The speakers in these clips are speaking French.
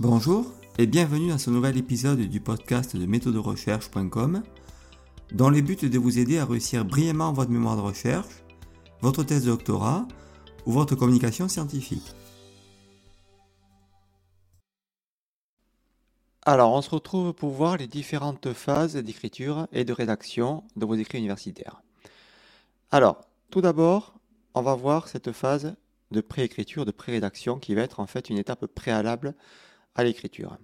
Bonjour et bienvenue dans ce nouvel épisode du podcast de méthoderecherche.com dont le but de vous aider à réussir brillamment votre mémoire de recherche, votre thèse de doctorat ou votre communication scientifique. Alors, on se retrouve pour voir les différentes phases d'écriture et de rédaction de vos écrits universitaires. Alors, tout d'abord, on va voir cette phase de préécriture, de pré-rédaction qui va être en fait une étape préalable à l'écriture.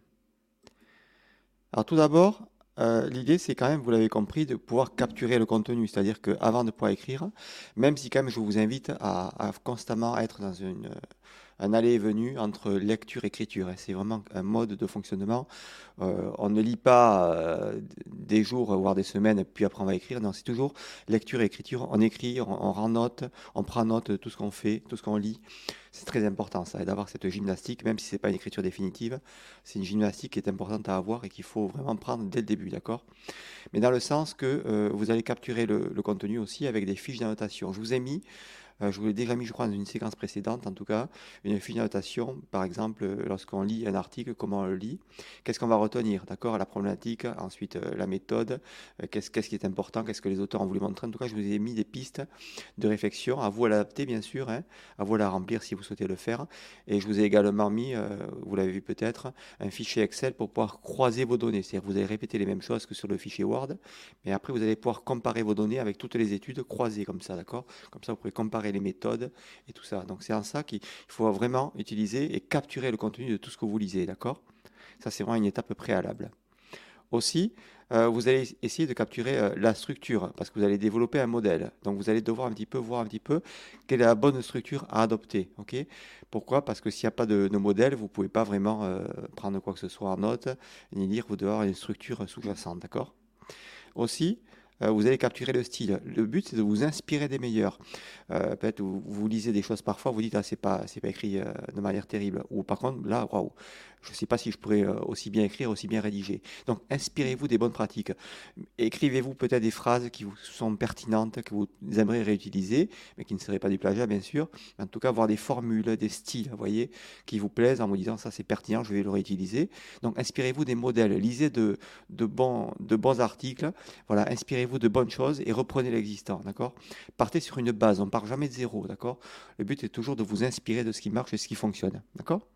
Alors tout d'abord, euh, l'idée c'est quand même, vous l'avez compris, de pouvoir capturer le contenu, c'est-à-dire qu'avant de pouvoir écrire, même si quand même je vous invite à, à constamment être dans une, un aller et venu entre lecture et écriture. C'est vraiment un mode de fonctionnement. Euh, on ne lit pas euh, des jours, voire des semaines, puis après on va écrire. Non, c'est toujours lecture et écriture. On écrit, on, rend note, on prend note de tout ce qu'on fait, tout ce qu'on lit. C'est très important ça, d'avoir cette gymnastique, même si ce n'est pas une écriture définitive. C'est une gymnastique qui est importante à avoir et qu'il faut vraiment prendre dès le début, d'accord? Mais dans le sens que euh, vous allez capturer le, le contenu aussi avec des fiches d'annotation. Je vous ai mis euh, je vous l'ai déjà mis, je crois, dans une séquence précédente, en tout cas, une de notation, par exemple, euh, lorsqu'on lit un article, comment on le lit, qu'est-ce qu'on va retenir, d'accord, la problématique, ensuite euh, la méthode, qu'est-ce, qui est important, qu'est-ce que les auteurs ont voulu montrer. En tout cas, je vous ai mis des pistes de réflexion, à vous à l'adapter, bien sûr, hein, à vous à la remplir si vous souhaitez le faire. Et je vous ai également mis, vous l'avez vu peut-être, un fichier Excel pour pouvoir croiser vos données. C'est-à-dire vous allez répéter les mêmes choses que sur le fichier Word, mais après, vous allez pouvoir comparer vos données avec toutes les études croisées comme ça, d'accord? Comme ça, vous pouvez comparer les méthodes et tout ça. Donc c'est en ça qu'il faut vraiment utiliser et capturer le contenu de tout ce que vous lisez, d'accord? Ça c'est vraiment une étape préalable. Aussi, euh, vous allez essayer de capturer euh, la structure parce que vous allez développer un modèle. Donc vous allez devoir un petit peu voir un petit peu quelle est la bonne structure à adopter. ok? Pourquoi? Parce que s'il n'y a pas de, modèle, vous ne pouvez pas vraiment euh, prendre quoi que ce soit en note ni lire. Vous devez avoir une structure sous-jacente. D'accord? Aussi, vous allez capturer le style. Le but, c'est de vous inspirer des meilleurs. Euh, peut-être vous, vous, lisez des choses parfois, vous dites, ah, c'est pas, c'est pas écrit euh, de manière terrible. Ou par contre, là, waouh, je ne sais pas si je pourrais aussi bien écrire, aussi bien rédiger. Donc, inspirez-vous des bonnes pratiques. Écrivez-vous peut-être des phrases qui vous sont pertinentes, que vous aimeriez réutiliser, mais qui ne seraient pas du plagiat, bien sûr. En tout cas, avoir des formules, des styles, vous voyez, qui vous plaisent en vous disant, ça, c'est pertinent, je vais le réutiliser. Donc, inspirez-vous des modèles. Lisez de, bons, articles. Voilà, inspirez vous de bonnes choses et reprenez l'existant, d'accord? Partez sur une base, on part jamais de zéro, d'accord? Le but est toujours de vous inspirer de ce qui marche et ce qui fonctionne, d'accord?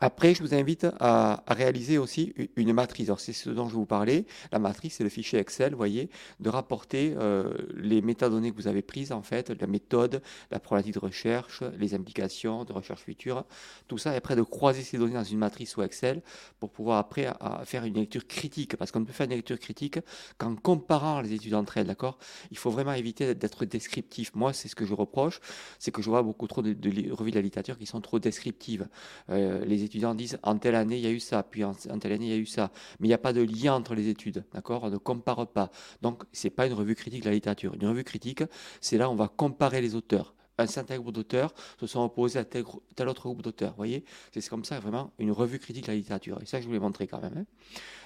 Après, je vous invite à, réaliser aussi une matrice. Alors, c'est ce dont je vous parlais. La matrice, c'est le fichier Excel, vous voyez, de rapporter euh, les métadonnées que vous avez prises, en fait, la méthode, la problématique de recherche, les implications de recherche future, tout ça, et après de croiser ces données dans une matrice ou Excel pour pouvoir après faire une lecture critique. Parce qu'on ne peut faire une lecture critique qu'en comparant les études entre elles, d'accord? Il faut vraiment éviter d'être descriptif. Moi, c'est ce que je reproche, c'est que je vois beaucoup trop de, revues de la littérature qui sont trop descriptives. Euh, étudiants disent en telle année il y a eu ça, puis en, telle année il y a eu ça. Mais il n'y a pas de lien entre les études, d'accord? On ne compare pas. Donc c'est pas une revue critique de la littérature. Une revue critique, c'est là où on va comparer les auteurs un certain groupe d'auteurs se sont opposés à tel, autre groupe d'auteurs. Vous voyez? C'est comme ça vraiment une revue critique de la littérature. Et ça, je vous l'ai montré quand même. Hein.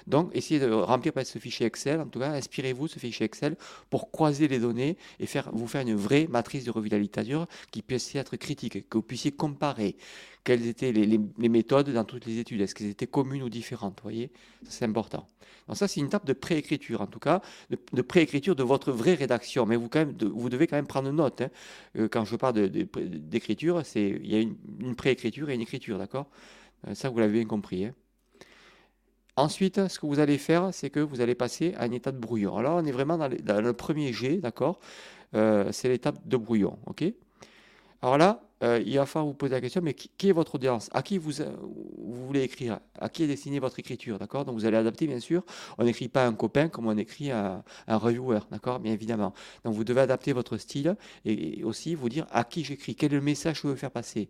Donc, essayez de remplir ce fichier Excel. En tout cas, inspirez-vous de ce fichier Excel pour croiser les données et faire, vous faire une vraie matrice de revue de la littérature qui puisse être critique, que vous puissiez comparer quelles étaient les, méthodes dans toutes les études. Est-ce qu'elles étaient communes ou différentes voyez? C'est important. Donc ça, c'est une étape de préécriture, en tout cas, de, préécriture de votre vraie rédaction. Mais vous, quand même, vous devez quand même prendre note. Hein. Euh, quand je parle d'écriture, il y a une, préécriture et une écriture, d'accord? Euh, Ça, vous l'avez bien compris. Hein. Ensuite, ce que vous allez faire, c'est que vous allez passer à un état de brouillon. Alors, on est vraiment dans, le premier G, d'accord? Euh, C'est l'étape de brouillon, ok? Alors là, euh, il va falloir vous poser la question, mais qui, est votre audience? À qui vous, vous, voulez écrire? À qui est destinée votre écriture D'accord? Donc vous allez adapter, bien sûr. On n'écrit pas un copain comme on écrit un, un reviewer, d'accord? Bien évidemment. Donc vous devez adapter votre style et, aussi vous dire à qui j'écris, quel est le message que je veux faire passer,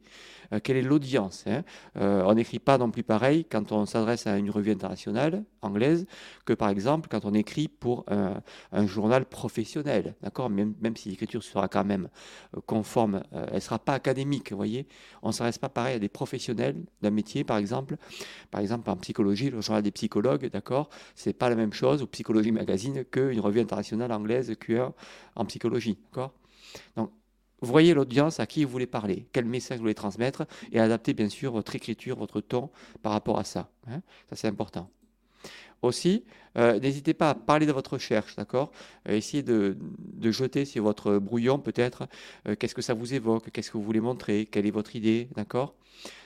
euh, quelle est l'audience. Hein? Euh, on n'écrit pas non plus pareil quand on s'adresse à une revue internationale anglaise que par exemple quand on écrit pour un, un journal professionnel, d'accord? Même, même si l'écriture sera quand même conforme, elle ne sera pas académique vous voyez. On ne s'adresse pas pareil à des professionnels d'un métier, par exemple. Par exemple, en psychologie, le journal des psychologues, d'accord, c'est pas la même chose, ou Psychologie Magazine, qu'une revue internationale anglaise QR en psychologie, d'accord Donc, voyez l'audience à qui vous voulez parler, quel message vous voulez transmettre, et adaptez bien sûr votre écriture, votre ton par rapport à ça. Hein. ça, c'est important. Aussi, euh, n'hésitez pas à parler de votre recherche, d'accord? Euh, Essayez de, jeter sur votre brouillon peut-être euh, qu'est-ce que ça vous évoque, qu'est-ce que vous voulez montrer, quelle est votre idée, d'accord?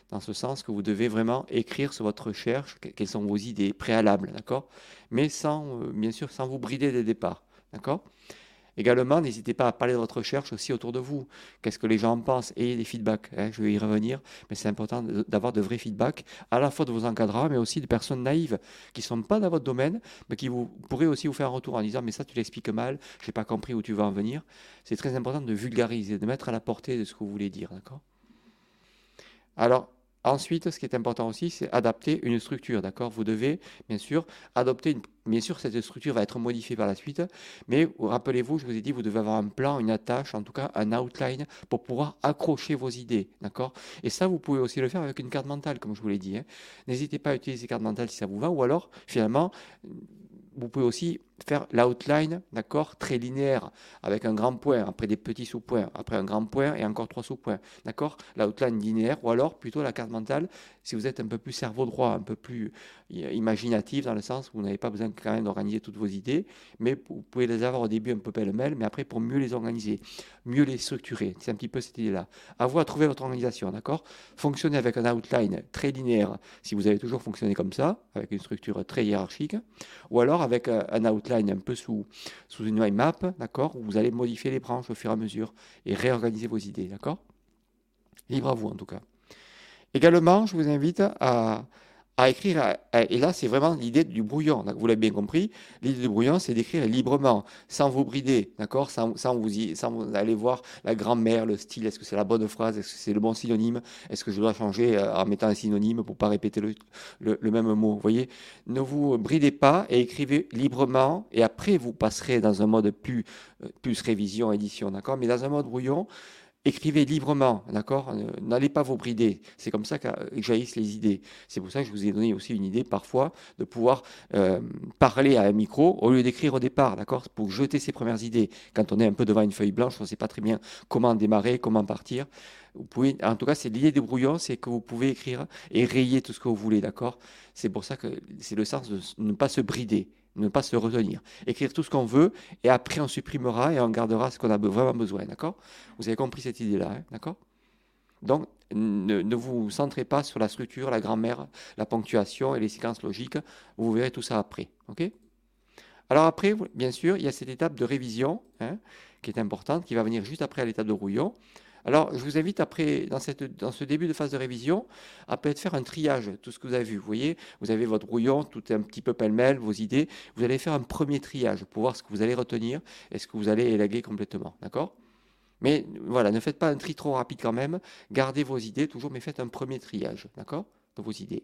Dans ce sens que vous devez vraiment écrire sur votre recherche quelles sont vos idées préalables, d'accord? Mais sans, bien sûr, sans vous brider dès le départ, d'accord? Également, n'hésitez pas à parler de votre recherche aussi autour de vous. Qu'est-ce que les gens en pensent? Ayez des feedbacks. Hein, je vais y revenir, mais c'est important d'avoir de vrais feedbacks, à la fois de vos encadrants, mais aussi de personnes naïves qui ne sont pas dans votre domaine, mais qui vous, pourraient aussi vous faire un retour en disant Mais ça, tu l'expliques mal, je n'ai pas compris où tu vas en venir. C'est très important de vulgariser, de mettre à la portée de ce que vous voulez dire. D'accord? Alors, Ensuite, ce qui est important aussi, c'est adapter une structure, d'accord? Vous devez, bien sûr, adopter une... Bien sûr, cette structure va être modifiée par la suite, mais rappelez-vous, je vous ai dit, vous devez avoir un plan, une attache, en tout cas un outline, pour pouvoir accrocher vos idées, d'accord? Et ça, vous pouvez aussi le faire avec une carte mentale, comme je vous l'ai dit. Hein. N'hésitez pas à utiliser carte mentale si ça vous va, ou alors, finalement, vous pouvez aussi faire l'outline, d'accord, très linéaire, avec un grand point, après des petits sous-points, après un grand point et encore trois sous-points, d'accord L'outline linéaire, ou alors plutôt la carte mentale, si vous êtes un peu plus cerveau droit, un peu plus imaginatif, dans le sens où vous n'avez pas besoin quand même d'organiser toutes vos idées, mais vous pouvez les avoir au début un peu pêle-mêle, mais après pour mieux les organiser, mieux les structurer. C'est un petit peu cette idée-là. À vous à trouver votre organisation, d'accord Fonctionnez avec un outline très linéaire, si vous avez toujours fonctionné comme ça, avec une structure très hiérarchique, ou alors avec un outline un peu sous, sous une mind map, d'accord, où vous allez modifier les branches au fur et à mesure et réorganiser vos idées, d'accord? Libre à vous en tout cas. Également, je vous invite à, à écrire, et là c'est vraiment l'idée du brouillon, vous l'avez bien compris, l'idée du brouillon c'est d'écrire librement, sans vous brider, d'accord sans, vous vous aller voir la grammaire, le style, est-ce que c'est la bonne phrase, est-ce que c'est le bon synonyme, est-ce que je dois changer euh, en mettant un synonyme pour pas répéter le, même mot, voyez. Ne vous bridez pas et écrivez librement, et après vous passerez dans un mode plus, euh, plus révision, édition, d'accord Mais dans un mode brouillon, écrivez librement, d'accord? N'allez pas vous brider. C'est comme ça que jaillissent les idées. C'est pour ça que je vous ai donné aussi une idée parfois de pouvoir euh, parler à un micro au lieu d'écrire au départ, d'accord? Pour jeter ses premières idées. Quand on est un peu devant une feuille blanche, on ne sait pas très bien comment démarrer, comment partir. Vous pouvez, en tout cas, c'est l'idée des brouillons, c'est que vous pouvez écrire et rayer tout ce que vous voulez, d'accord? C'est pour ça que c'est le sens de ne pas se brider ne pas se retenir. Écrire tout ce qu'on veut et après on supprimera et on gardera ce qu'on a vraiment besoin, d'accord? Vous avez compris cette idée-là, hein, d'accord? Donc ne, vous centrez pas sur la structure, la grammaire, la ponctuation et les séquences logiques, vous verrez tout ça après, ok? Alors après, bien sûr, il y a cette étape de révision hein, qui est importante, qui va venir juste après l'étape de rouillon. Alors, je vous invite après, dans, ce début de phase de révision, à peut-être faire un triage, tout ce que vous avez vu. Vous voyez, vous avez votre brouillon, tout est un petit peu pêle-mêle, vos idées. Vous allez faire un premier triage pour voir ce que vous allez retenir et ce que vous allez élaguer complètement. D'accord? Mais voilà, ne faites pas un tri trop rapide quand même. Gardez vos idées toujours, mais faites un premier triage. D'accord? De vos idées.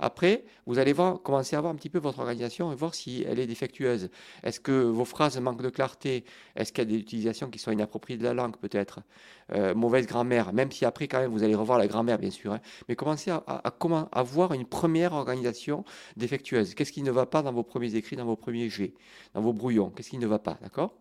Après, vous allez voir, commencer à voir un petit peu votre organisation et voir si elle est défectueuse. Est-ce que vos phrases manquent de clarté? Est-ce qu'il y a des utilisations qui sont inappropriées de la langue peut-être? Euh, Mauvaise grammaire, même si après quand même vous allez revoir la grammaire bien sûr. Hein. Mais commencez à, avoir une première organisation défectueuse. Qu'est-ce qui ne va pas dans vos premiers écrits, dans vos premiers jets, dans vos brouillons? Qu'est-ce qui ne va pas D'accord?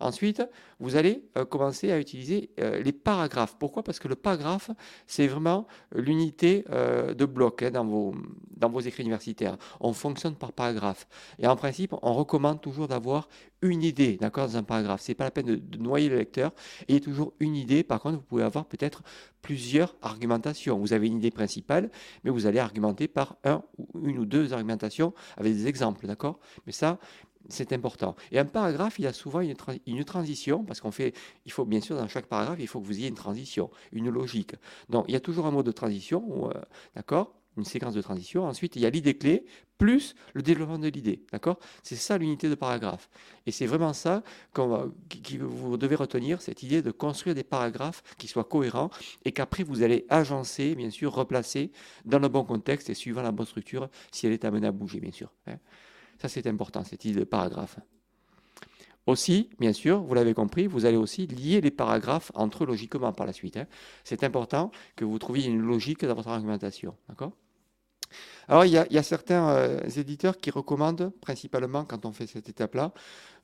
Ensuite, vous allez euh, commencer à utiliser euh, les paragraphes. Pourquoi? Parce que le paragraphe, c'est vraiment l'unité euh, de bloc hein, dans, vos, dans vos écrits universitaires. On fonctionne par paragraphe. Et en principe, on recommande toujours d'avoir une idée d'accord, dans un paragraphe. Ce n'est pas la peine de, noyer le lecteur. Il y a toujours une idée. Par contre, vous pouvez avoir peut-être plusieurs argumentations. Vous avez une idée principale, mais vous allez argumenter par un, une ou deux argumentations avec des exemples. d'accord? Mais ça, c'est important. Et un paragraphe, il a souvent une, une transition, parce qu'on fait, il faut bien sûr, dans chaque paragraphe, il faut que vous ayez une transition, une logique. Donc, il y a toujours un mot de transition, euh, d'accord Une séquence de transition. Ensuite, il y a l'idée clé, plus le développement de l'idée, d'accord? C'est ça l'unité de paragraphe. Et c'est vraiment ça que vous devez retenir, cette idée de construire des paragraphes qui soient cohérents et qu'après vous allez agencer, bien sûr, replacer dans le bon contexte et suivant la bonne structure, si elle est amenée à bouger, bien sûr. Hein. Ça, c'est important, cette idée de paragraphe. Aussi, bien sûr, vous l'avez compris, vous allez aussi lier les paragraphes entre eux logiquement par la suite. Hein. C'est important que vous trouviez une logique dans votre argumentation. D'accord? Alors, il y a, certains euh, éditeurs qui recommandent, principalement quand on fait cette étape-là,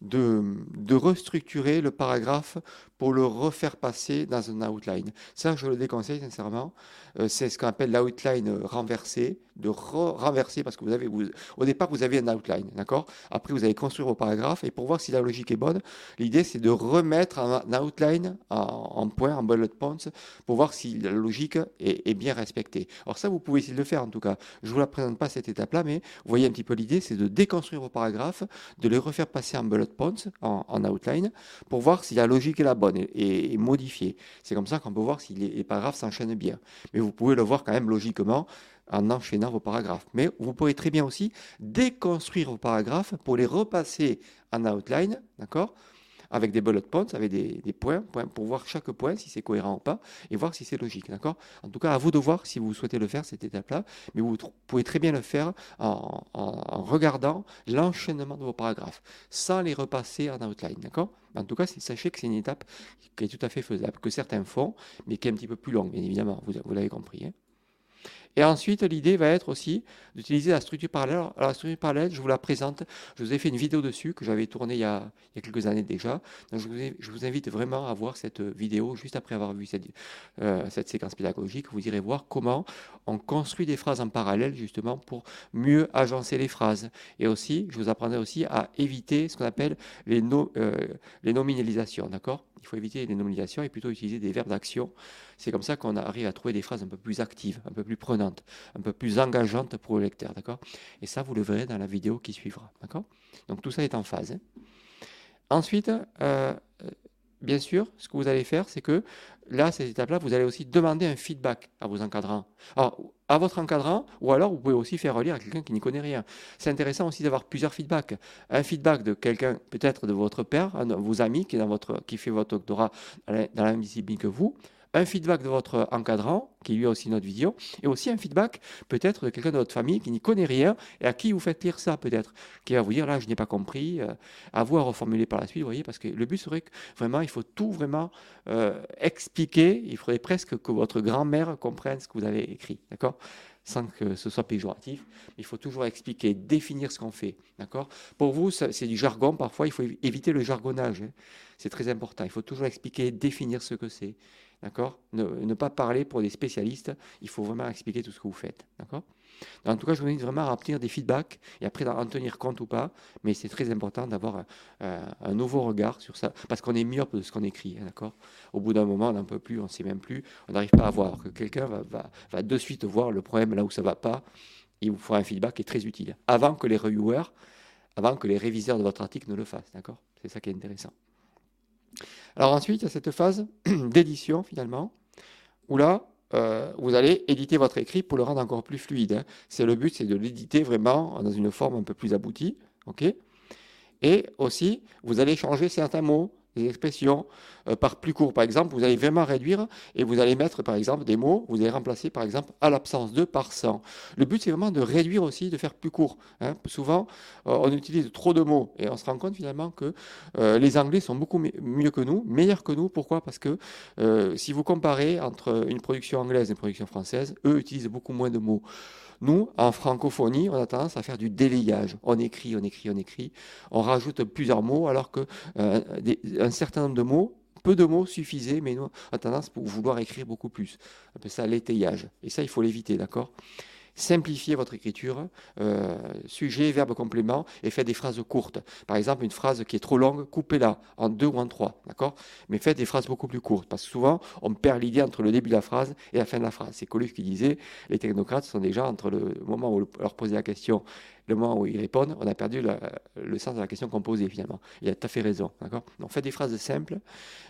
de, restructurer le paragraphe pour le refaire passer dans un outline. Ça, je le déconseille sincèrement. Euh, c'est ce qu'on appelle l'outline renversé, de renverser parce que vous avez, au départ, vous avez un outline, d'accord? Après, vous allez construire vos paragraphes et pour voir si la logique est bonne, l'idée, c'est de remettre un, outline en, point, en bullet points, pour voir si la logique est, bien respectée. Alors ça, vous pouvez essayer de le faire en tout cas. Je vous la pas cette étape-là, mais vous voyez un petit peu l'idée, c'est de déconstruire vos paragraphes, de les refaire passer en bullet points, en, outline, pour voir si la logique est la bonne et, modifiée. C'est comme ça qu'on peut voir si les, paragraphes s'enchaînent bien. Mais vous pouvez le voir quand même logiquement en enchaînant vos paragraphes. Mais vous pouvez très bien aussi déconstruire vos paragraphes pour les repasser en outline, d'accord? Avec des bullet points, avec des, points, pour voir chaque point si c'est cohérent ou pas, et voir si c'est logique. D'accord? En tout cas, à vous de voir si vous souhaitez le faire, cette étape-là, mais vous pouvez très bien le faire en, regardant l'enchaînement de vos paragraphes, sans les repasser en outline. D'accord? En tout cas, sachez que c'est une étape qui est tout à fait faisable, que certains font, mais qui est un petit peu plus longue, bien évidemment, vous, vous l'avez compris. Hein et ensuite, l'idée va être aussi d'utiliser la structure parallèle. Alors, la structure parallèle, je vous la présente. Je vous ai fait une vidéo dessus que j'avais tournée il y, a, quelques années déjà. Je vous, invite vraiment à voir cette vidéo juste après avoir vu cette, euh, cette séquence pédagogique. Vous irez voir comment on construit des phrases en parallèle justement pour mieux agencer les phrases. Et aussi, je vous apprendrai aussi à éviter ce qu'on appelle les, euh, les nominalisations. D'accord? Il faut éviter les nominations et plutôt utiliser des verbes d'action. C'est comme ça qu'on arrive à trouver des phrases un peu plus actives, un peu plus prenantes, un peu plus engageantes pour le lecteur. D'accord? Et ça, vous le verrez dans la vidéo qui suivra. D'accord? Donc tout ça est en phase. Hein. Ensuite, euh, bien sûr, ce que vous allez faire, c'est que là, cette étape-là, vous allez aussi demander un feedback à vos encadrants. Alors, à votre encadrant, ou alors vous pouvez aussi faire relire à quelqu'un qui n'y connaît rien. C'est intéressant aussi d'avoir plusieurs feedbacks. Un feedback de quelqu'un, peut-être de votre père, de vos amis qui fait votre doctorat dans la même discipline que vous, un feedback de votre encadrant, qui lui a aussi notre vidéo, et aussi un feedback peut-être de quelqu'un de votre famille qui n'y connaît rien et à qui vous faites lire ça peut-être, qui va vous dire là je n'ai pas compris, euh, à vous à reformuler par la suite, vous voyez, parce que le but serait que vraiment il faut tout vraiment euh, expliquer, il faudrait presque que votre grand-mère comprenne ce que vous avez écrit, d'accord? Sans que ce soit péjoratif. Il faut toujours expliquer, définir ce qu'on fait. D'accord? Pour vous, c'est du jargon. Parfois, il faut éviter le jargonnage. Hein. C'est très important. Il faut toujours expliquer, définir ce que c'est. D'accord? Ne, pas parler pour des spécialistes, il faut vraiment expliquer tout ce que vous faites. D'accord? En tout cas, je vous invite vraiment à obtenir des feedbacks et après d'en tenir compte ou pas, mais c'est très important d'avoir un, nouveau regard sur ça, parce qu'on est myope de ce qu'on écrit. Hein, d'accord? Au bout d'un moment, on n'en peut plus, on ne sait même plus, on n'arrive pas à voir, que quelqu'un va, de suite voir le problème là où ça ne va pas, il vous fera un feedback qui est très utile, avant que les reviewers, avant que les réviseurs de votre article ne le fassent. D'accord? C'est ça qui est intéressant. Alors ensuite, il y a cette phase d'édition finalement, où là, euh, vous allez éditer votre écrit pour le rendre encore plus fluide. Hein. C'est le but, c'est de l'éditer vraiment dans une forme un peu plus aboutie. et aussi, vous allez changer certains mots, des expressions euh, par plus court. Par exemple, vous allez vraiment réduire et vous allez mettre, par exemple, des mots, vous allez remplacer, par exemple, à l'absence de par 100. Le but, c'est vraiment de réduire aussi, de faire plus court. Hein. Souvent, euh, on utilise trop de mots et on se rend compte finalement que euh, les Anglais sont beaucoup mieux que nous, meilleurs que nous. Pourquoi? Parce que si vous comparez entre une production anglaise et une production française, eux utilisent beaucoup moins de mots. Nous, en francophonie, on a tendance à faire du délayage. On écrit, on écrit, on écrit. On rajoute plusieurs mots alors que euh, certain nombre de mots peu de mots suffisaient, mais on a tendance pour vouloir écrire beaucoup plus. On appelle ça l'étayage. Et ça, il faut l'éviter, d'accord? Simplifiez votre écriture, euh, sujet, verbe, complément, et faites des phrases courtes. Par exemple, une phrase qui est trop longue, coupez-la en deux ou en trois, d'accord? Mais faites des phrases beaucoup plus courtes, parce que souvent, on perd l'idée entre le début de la phrase et la fin de la phrase. C'est Coluche qui disait, les technocrates sont déjà entre le moment où on leur posait la question le moment où ils répondent, on a perdu le sens de la question qu'on posait finalement. Il a tout à fait raison. D'accord? Donc faites des phrases simples,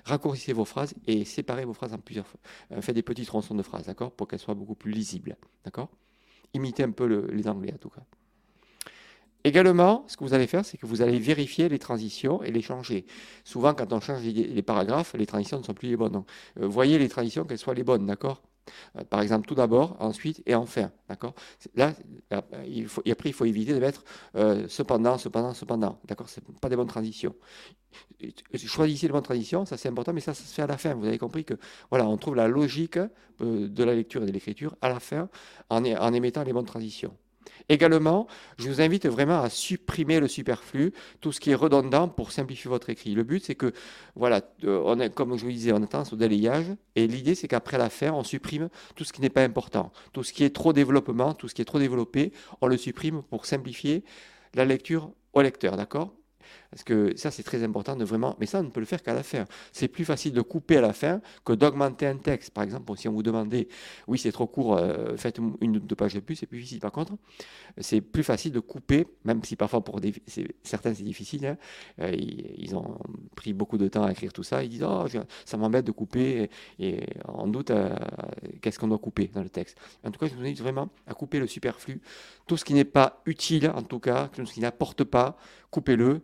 raccourcissez vos phrases et séparez vos phrases en plusieurs. Euh, faites des petits tronçons de phrases, d'accord? Pour qu'elles soient beaucoup plus lisibles. D'accord? Imiter un peu les Anglais en tout cas. Également, ce que vous allez faire, c'est que vous allez vérifier les transitions et les changer. Souvent, quand on change les paragraphes, les transitions ne sont plus les bonnes. Donc, euh, voyez les transitions, qu'elles soient les bonnes, d'accord? Par exemple, tout d'abord, ensuite et enfin, d'accord? Là, euh, il faut, et après, il faut éviter de mettre cependant, cependant, cependant, d'accord? C'est pas des bonnes transitions. Choisissez les bonnes transitions, ça c'est important, mais ça, se fait à la fin. Vous avez compris que, voilà, on trouve la logique de la lecture et de l'écriture à la fin en, en émettant les bonnes transitions. Également, je vous invite vraiment à supprimer le superflu, tout ce qui est redondant pour simplifier votre écrit. Le but, c'est que, voilà, euh, comme je vous disais, on a tendance au délayage, et l'idée, c'est qu'après la fin, on supprime tout ce qui n'est pas important. Tout ce qui est trop développement, tout ce qui est trop développé, on le supprime pour simplifier la lecture au lecteur, d'accord? Parce que ça, c'est très important de vraiment. Mais ça, on ne peut le faire qu'à la fin. C'est plus facile de couper à la fin que d'augmenter un texte. Par exemple, si on vous demandait, oui, c'est trop court, euh, faites une ou deux pages de plus, c'est plus difficile. Par contre, c'est plus facile de couper, même si parfois pour certains c'est difficile. Hein. Euh, ils, ont pris beaucoup de temps à écrire tout ça. Ils disent, oh, ça m'embête de couper. Et, en doute, euh, qu'est-ce qu'on doit couper dans le texte En tout cas, je vous invite vraiment à couper le superflu. Tout ce qui n'est pas utile, en tout cas, tout ce qui n'apporte pas, coupez-le,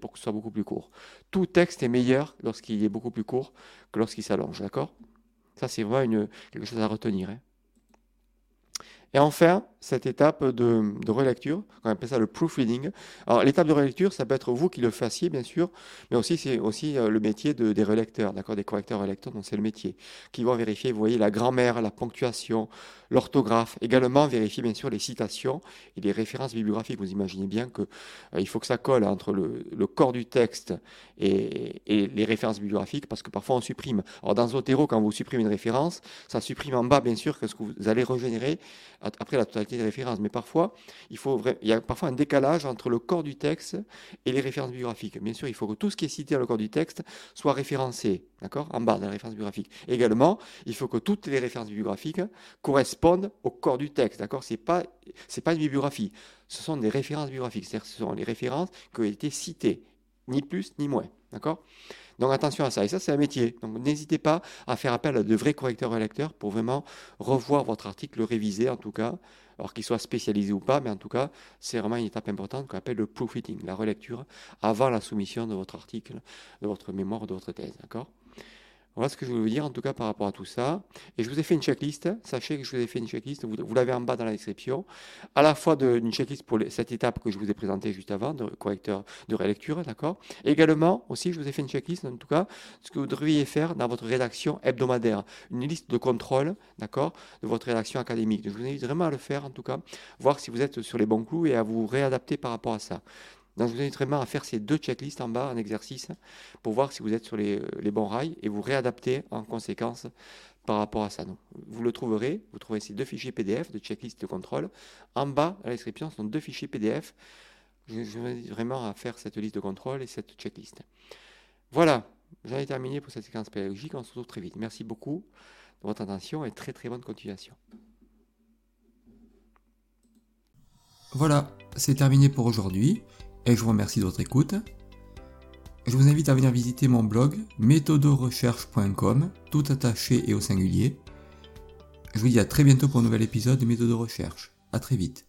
pour que ce soit beaucoup plus court. Tout texte est meilleur lorsqu'il est beaucoup plus court que lorsqu'il s'allonge, d'accord? Ça, c'est vraiment une, quelque chose à retenir. Hein. Et enfin, cette étape de, relecture, on appelle ça le proofreading. Alors, l'étape de relecture, ça peut être vous qui le fassiez, bien sûr, mais aussi, c'est aussi euh, le métier des relecteurs, d'accord, des correcteurs relecteurs, donc c'est le métier, qui vont vérifier, vous voyez, la grammaire, la ponctuation, l'orthographe, également vérifier, bien sûr, les citations et les références bibliographiques. Vous imaginez bien qu'il euh, faut que ça colle entre le, corps du texte et, les références bibliographiques, parce que parfois on supprime. Alors, dans Zotero, quand vous supprimez une référence, ça supprime en bas, bien sûr, ce que vous allez régénérer après la totalité des références. Mais parfois, il, faut, il y a parfois un décalage entre le corps du texte et les références bibliographiques. Bien sûr, il faut que tout ce qui est cité dans le corps du texte soit référencé, d'accord, en bas dans les références bibliographiques. Également, il faut que toutes les références bibliographiques correspondent au corps du texte, d'accord C'est pas, pas une bibliographie, ce sont des références bibliographiques, c'est-à-dire ce sont les références qui ont été citées, ni plus ni moins, d'accord donc attention à ça. Et ça, c'est un métier. Donc n'hésitez pas à faire appel à de vrais correcteurs et lecteurs pour vraiment revoir votre article, le réviser en tout cas, alors qu'il soit spécialisé ou pas, mais en tout cas, c'est vraiment une étape importante qu'on appelle le proofreading, la relecture, avant la soumission de votre article, de votre mémoire, de votre thèse. D'accord? Voilà ce que je voulais vous dire en tout cas par rapport à tout ça. Et je vous ai fait une checklist. Sachez que je vous ai fait une checklist. Vous, l'avez en bas dans la description. À la fois une checklist pour cette étape que je vous ai présentée juste avant, de correcteur de rélecture, d'accord Également, aussi, je vous ai fait une checklist, en tout cas, ce que vous devriez faire dans votre rédaction hebdomadaire. Une liste de contrôle, d'accord, de votre rédaction académique. Je vous invite vraiment à le faire, en tout cas, voir si vous êtes sur les bons clous et à vous réadapter par rapport à ça. Donc, je vous invite vraiment à faire ces deux checklists en bas en exercice pour voir si vous êtes sur les, bons rails et vous réadapter en conséquence par rapport à ça. vous le trouverez, vous trouverez ces deux fichiers PDF de checklist de contrôle. En bas, à la description, ce sont deux fichiers PDF. Je, vous invite vraiment à faire cette liste de contrôle et cette checklist. Voilà, j'en ai terminé pour cette séquence pédagogique. On se retrouve très vite. Merci beaucoup de votre attention et très très bonne continuation. Voilà, c'est terminé pour aujourd'hui et je vous remercie de votre écoute. Je vous invite à venir visiter mon blog méthodorecherche.com, tout attaché et au singulier. Je vous dis à très bientôt pour un nouvel épisode de Méthode de Recherche. A très vite.